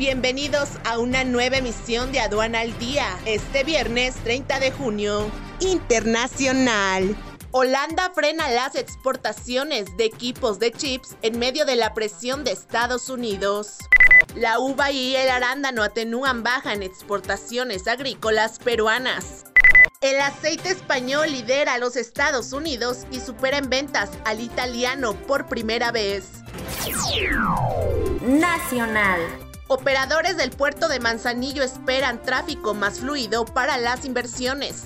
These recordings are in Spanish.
Bienvenidos a una nueva emisión de Aduana al Día, este viernes 30 de junio. Internacional. Holanda frena las exportaciones de equipos de chips en medio de la presión de Estados Unidos. La uva y el arándano atenúan baja en exportaciones agrícolas peruanas. El aceite español lidera a los Estados Unidos y supera en ventas al italiano por primera vez. Nacional. Operadores del puerto de Manzanillo esperan tráfico más fluido para las inversiones.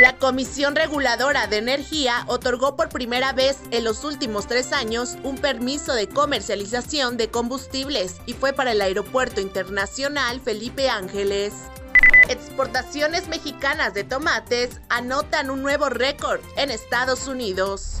La Comisión Reguladora de Energía otorgó por primera vez en los últimos tres años un permiso de comercialización de combustibles y fue para el Aeropuerto Internacional Felipe Ángeles. Exportaciones mexicanas de tomates anotan un nuevo récord en Estados Unidos.